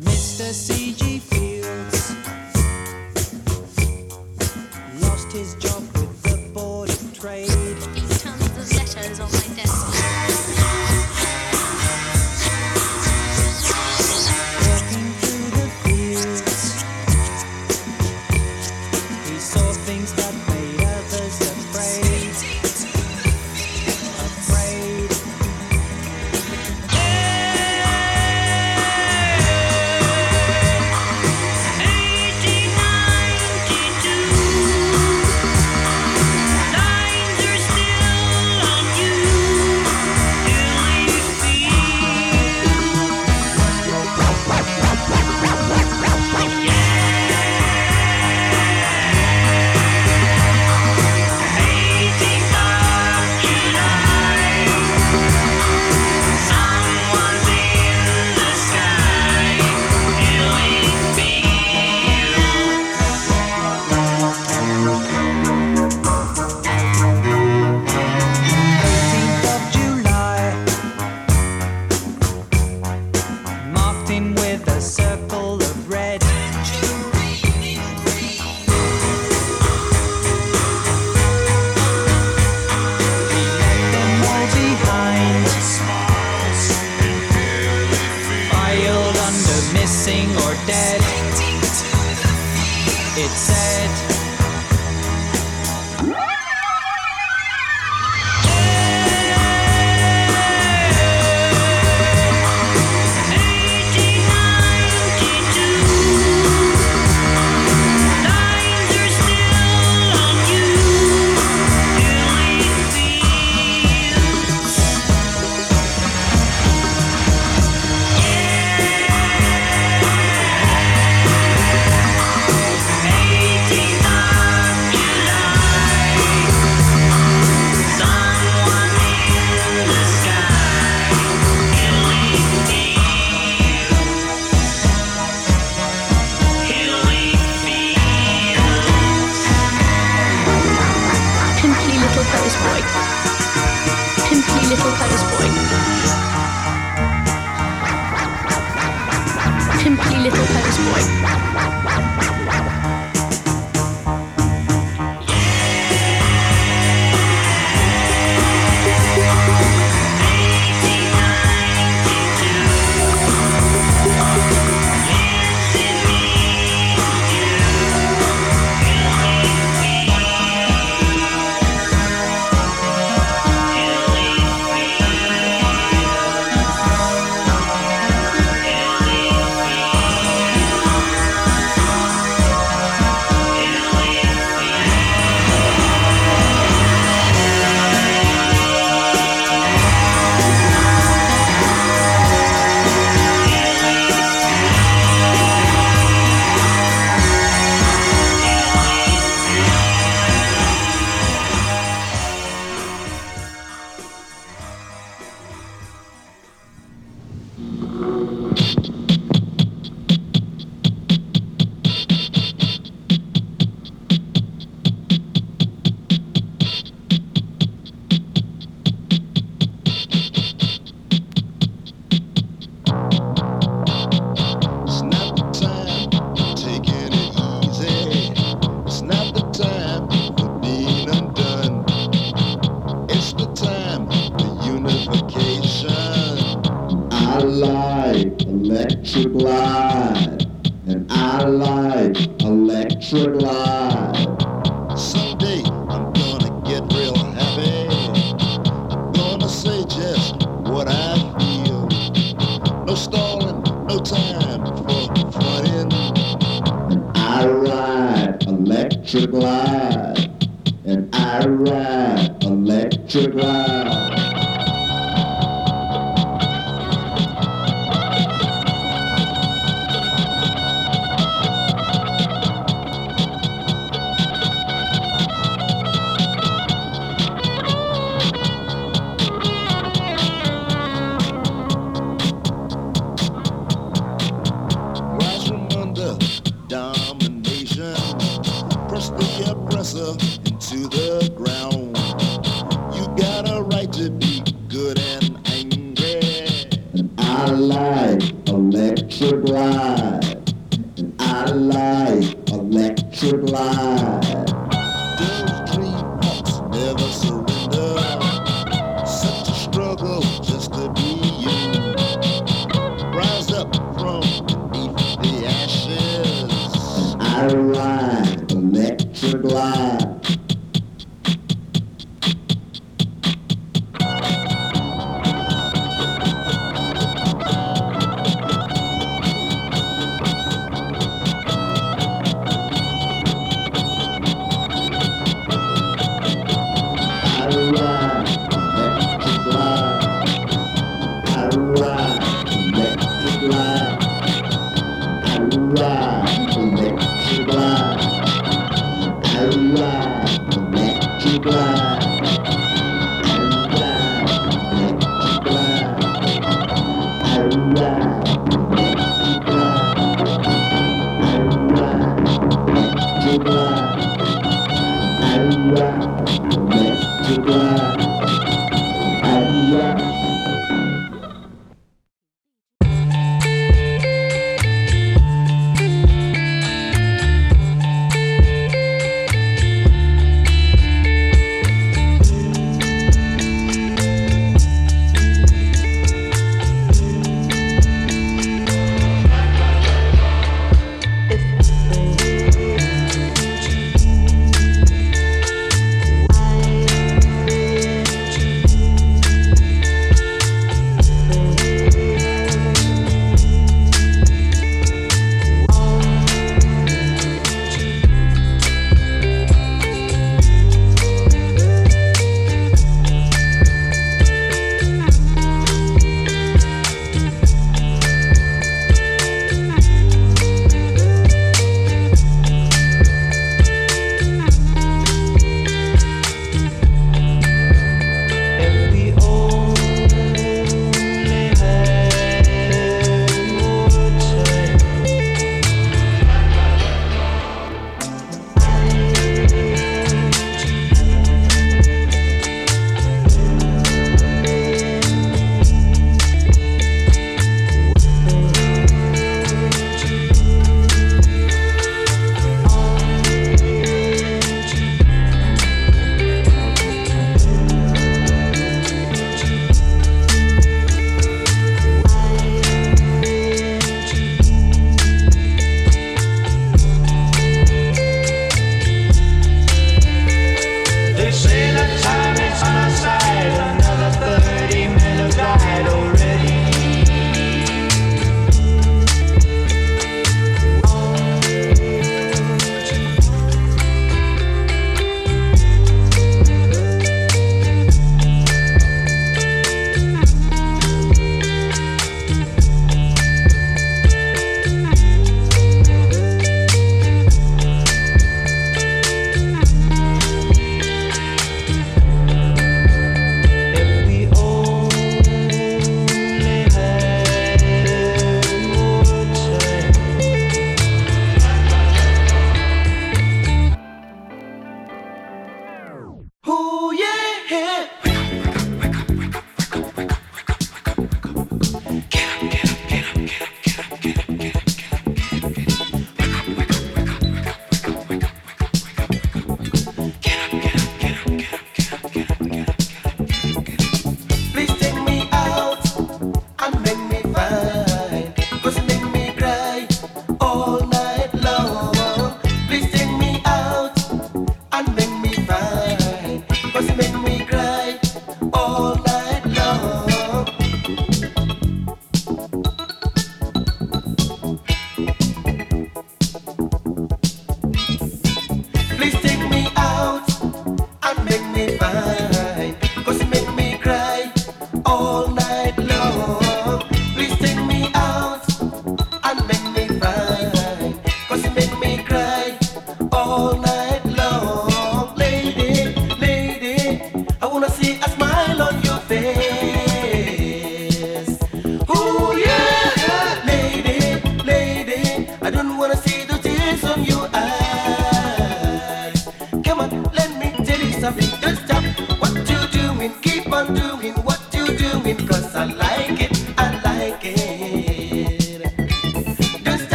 Mr. C.G. Fields lost his job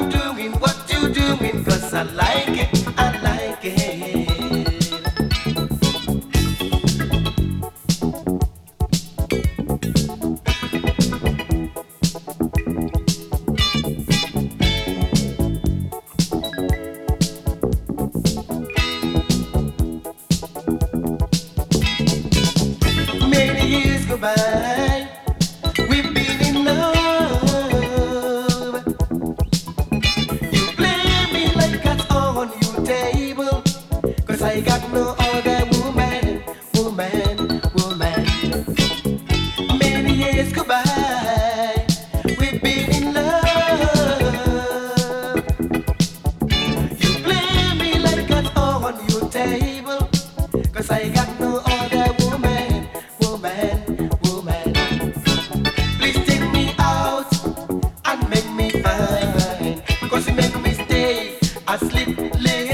Come on, let I like some loving.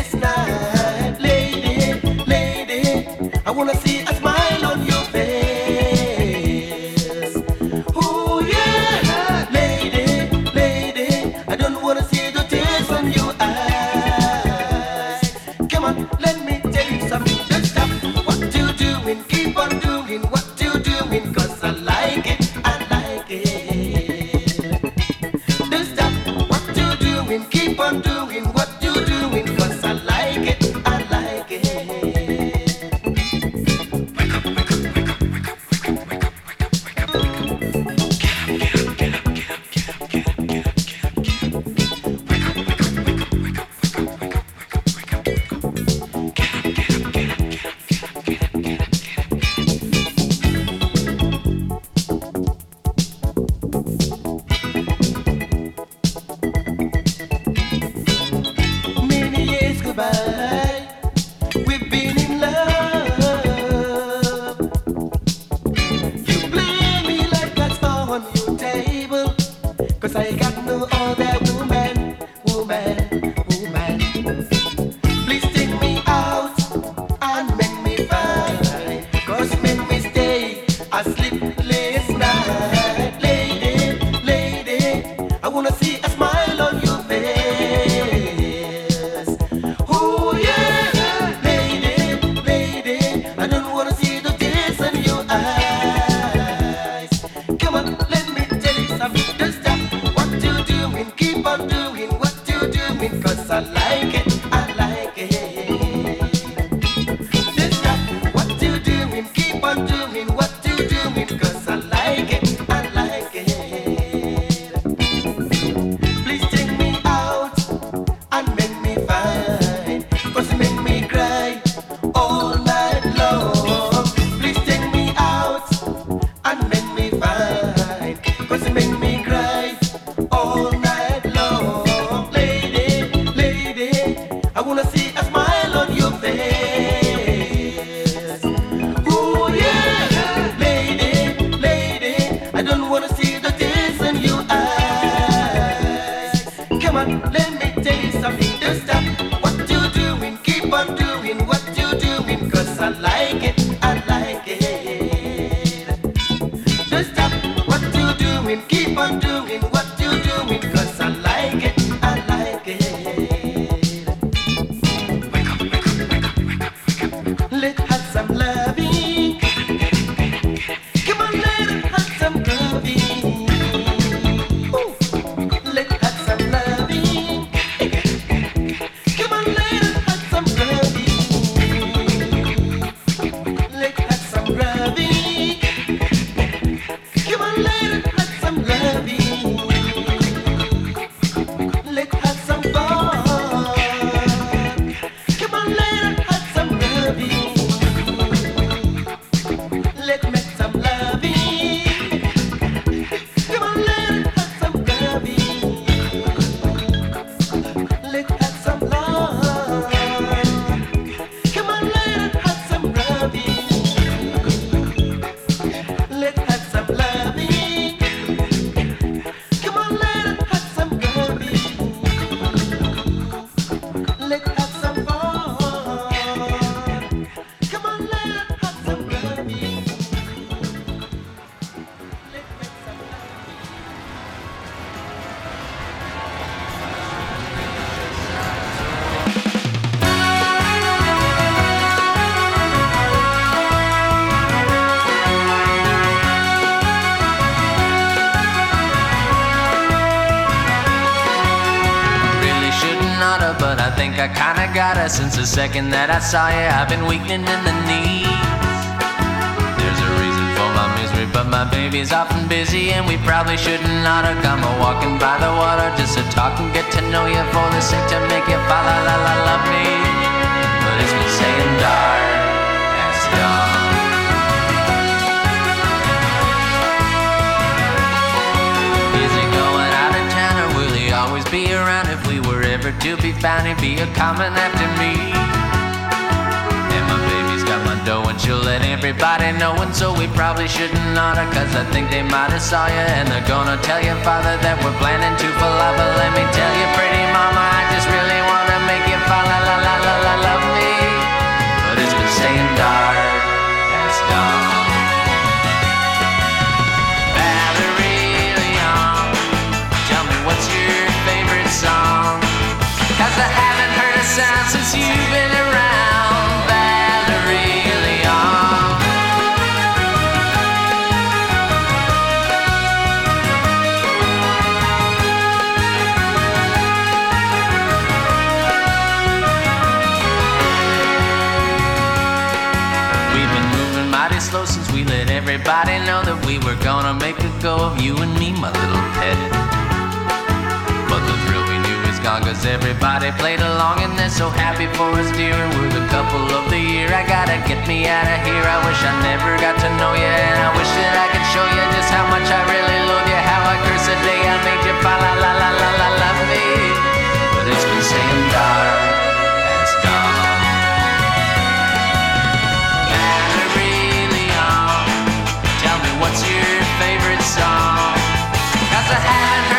Since the second that I saw you. I've been weakening in the knees. There's a reason for my misery, but my baby's often busy, and we probably shouldn't oughta come a walking by the water just to talk and get to know you for the sake to make you fall la la la love me. But it's been saying dark as dawn. Is he going out of town or will he always be around? To be found, be a coming after me. And my baby's got my dough and she'll let everybody know. And so we probably shouldn't oughta, cause I think they might have saw you. And they're gonna tell your father that we're planning to fall out. But let me tell you, pretty mama, I just really wanna make you fall la la la la la love me. But it's been staying dark as dawn. Sound since you've been around, Valerie Leon. We've been moving mighty slow since we let everybody know that we were gonna make a go of you and me, my little pet. Cause everybody played along and they're so happy for us, dear. And we're the couple of the year. I gotta get me out of here. I wish I never got to know you and I wish that I could show you just how much I really love you. How I curse the day I made you fall la la la la la love me. But it's been saying dark as dawn. Valerie Leon, tell me what's your favorite song? Cause I haven't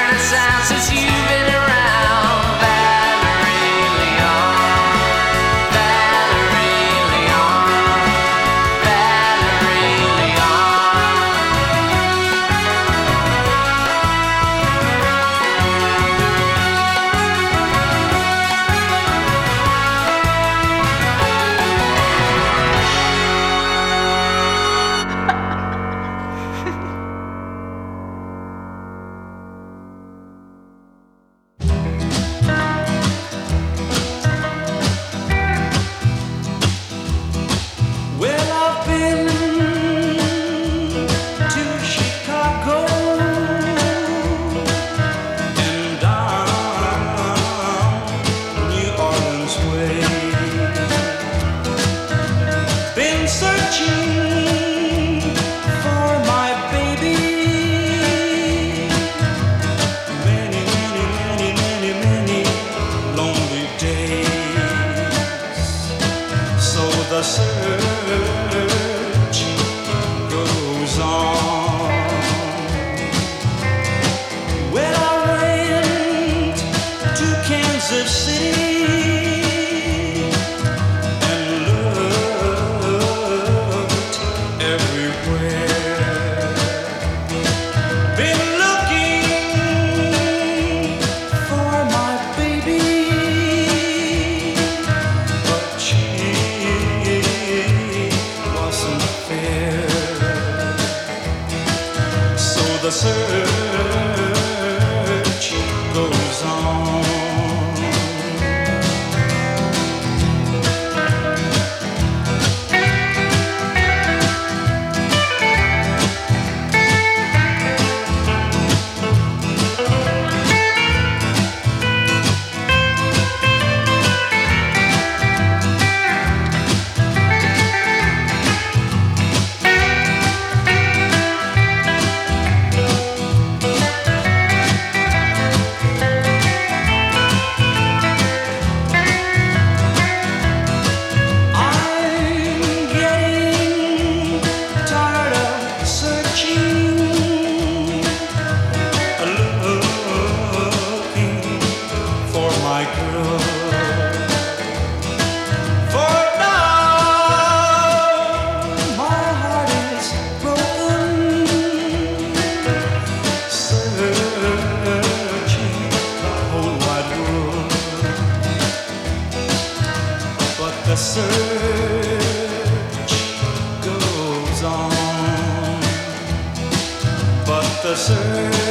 So But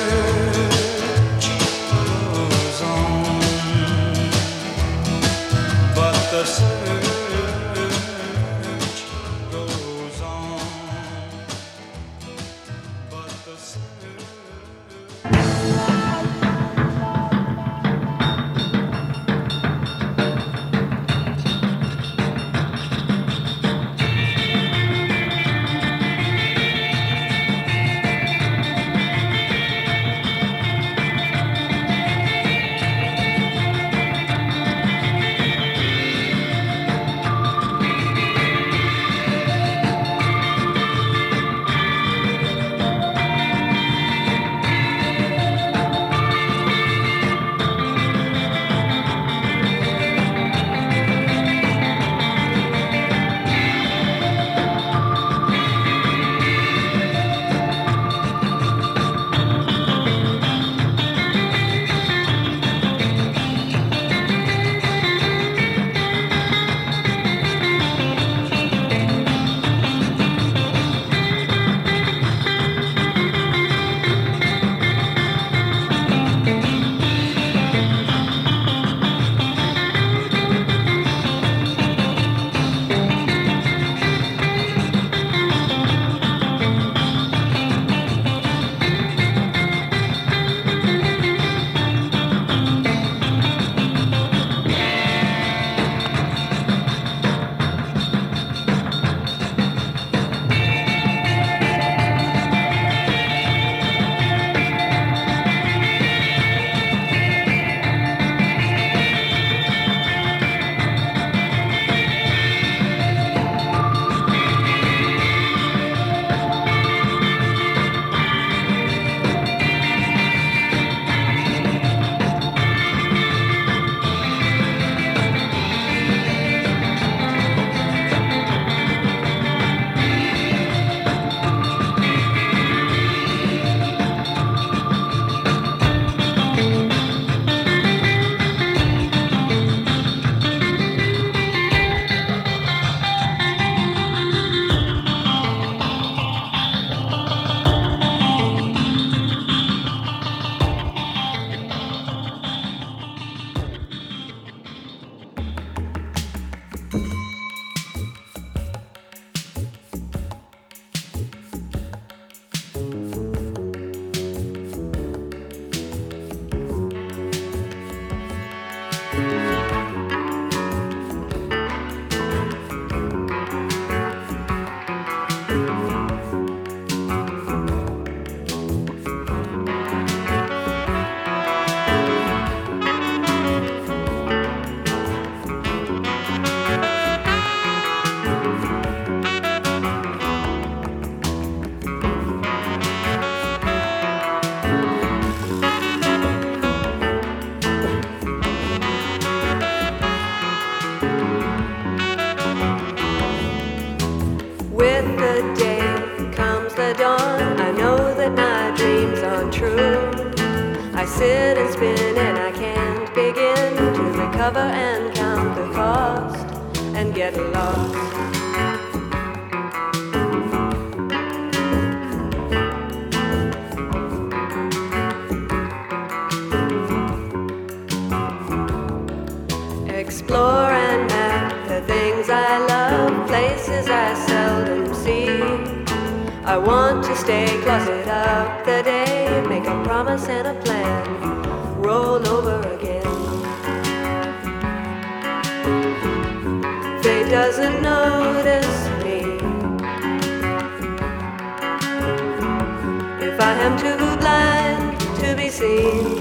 I am too blind to be seen.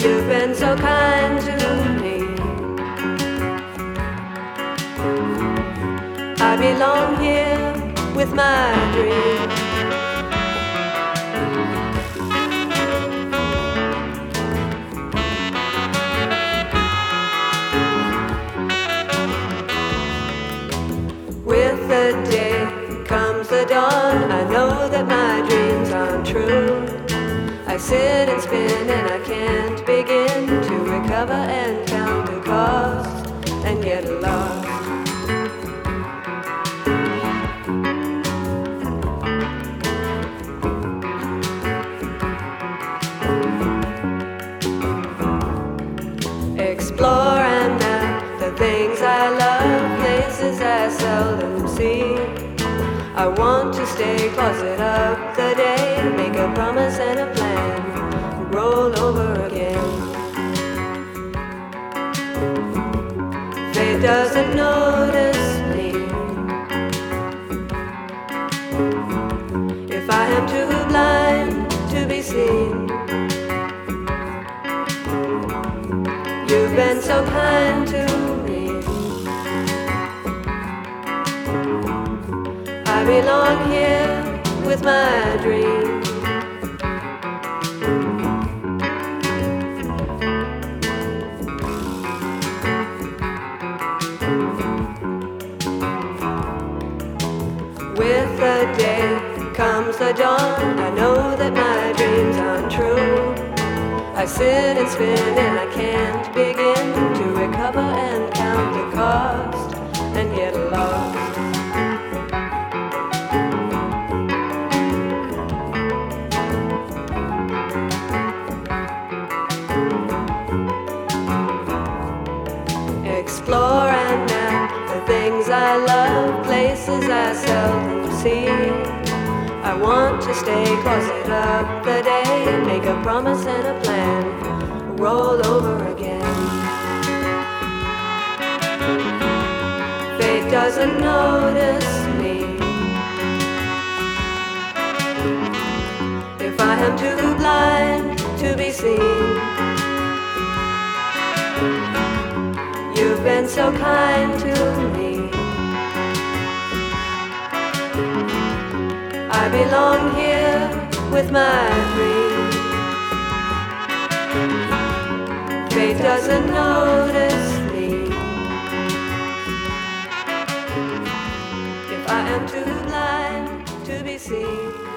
You've been so kind to me. I belong here with my dream. Dawn. I know that my dreams aren't true. I sit and spin and I can't begin to recover and count the cost and get lost. To stay closet up the day, make a promise and a plan, roll over again. Fate doesn't notice me. If I am too blind to be seen, you've been so kind belong here with my dream. With the day comes the dawn. I know that my dreams aren't true. I sit and spin and I can't begin Explore and map the things I love, places I seldom see. I want to stay closet up the day, make a promise and a plan, roll over again. Fate doesn't notice me. If I am too blind to be seen. You've been so kind to me. I belong here with my dream. Fate doesn't notice me. If I am too blind to be seen.